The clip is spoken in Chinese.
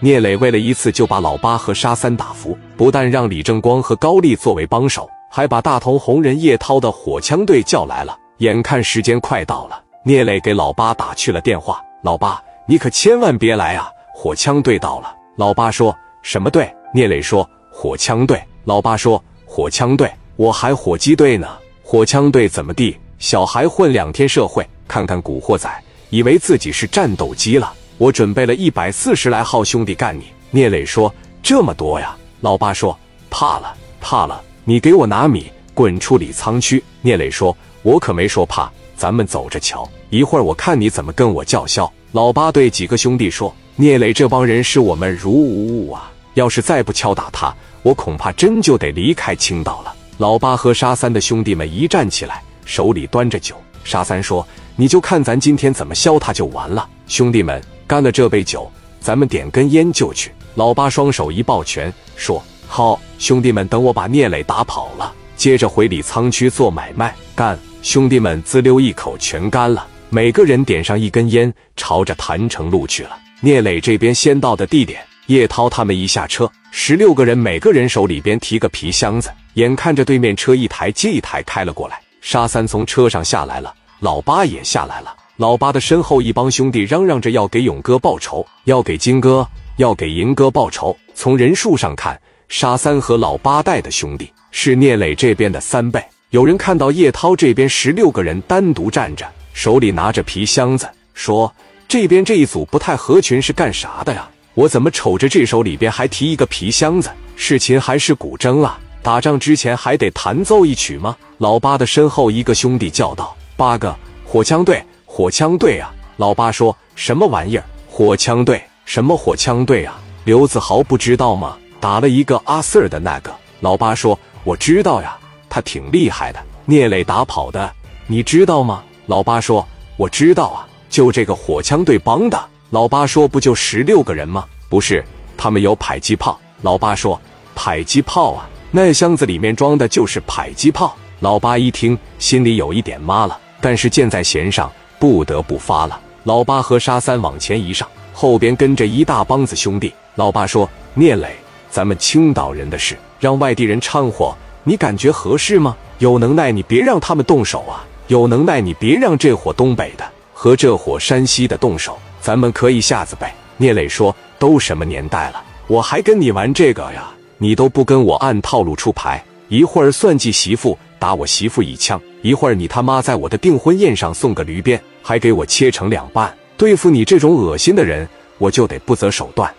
聂磊为了一次就把老八和沙三打服，不但让李正光和高丽作为帮手，还把大同红人叶涛的火枪队叫来了。眼看时间快到了，聂磊给老八打去了电话：“老八，你可千万别来啊！火枪队到了。”老八说：“什么队？”聂磊说：“火枪队。”老八说：“火枪队，我还火鸡队呢。火枪队怎么地？小孩混两天社会，看看古惑仔，以为自己是战斗机了。我准备了一百四十来号兄弟干你。”聂磊说：“这么多呀？”老八说：“怕了，怕了。你给我拿米，滚出李沧区。”聂磊说：“我可没说怕，咱们走着瞧，一会儿我看你怎么跟我叫嚣。”老八对几个兄弟说。聂磊这帮人视我们如无物啊！要是再不敲打他，我恐怕真就得离开青岛了。老八和沙三的兄弟们一站起来，手里端着酒。沙三说：“你就看咱今天怎么削他就完了。”兄弟们，干了这杯酒，咱们点根烟就去。老八双手一抱拳，说：“好，兄弟们，等我把聂磊打跑了，接着回李沧区做买卖。干！”兄弟们滋溜一口全干了，每个人点上一根烟，朝着谭城路去了。聂磊这边先到的地点，叶涛他们一下车，十六个人，每个人手里边提个皮箱子，眼看着对面车一台接一台开了过来。沙三从车上下来了，老八也下来了。老八的身后一帮兄弟嚷嚷着要给勇哥报仇，要给金哥，要给银哥报仇。从人数上看，沙三和老八带的兄弟是聂磊这边的三倍。有人看到叶涛这边十六个人单独站着，手里拿着皮箱子，说。这边这一组不太合群，是干啥的呀？我怎么瞅着这手里边还提一个皮箱子？是琴还是古筝啊？打仗之前还得弹奏一曲吗？老八的身后一个兄弟叫道：“八个火枪队，火枪队啊！”老八说什么玩意儿？火枪队？什么火枪队？啊？刘子豪不知道吗？打了一个阿 Sir 的那个。老八说：“我知道呀，他挺厉害的。聂磊打跑的，你知道吗？”老八说：“我知道啊。”就这个火枪队？帮的，老八说不就十六个人吗？不是，他们有迫击炮。老八说迫击炮啊，那箱子里面装的就是迫击炮。老八一听，心里有一点妈了，但是箭在弦上，不得不发了。老八和沙三往前一上，后边跟着一大帮子兄弟。老八说：“聂磊，咱们青岛人的事，让外地人掺和，你感觉合适吗？有能耐你别让他们动手啊！有能耐你别让这伙东北的。”和这伙山西的动手，咱们可以下子呗。聂磊说：“都什么年代了，我还跟你玩这个呀？你都不跟我按套路出牌，一会儿算计媳妇，打我媳妇一枪；一会儿你他妈在我的订婚宴上送个驴鞭，还给我切成两半。对付你这种恶心的人，我就得不择手段。”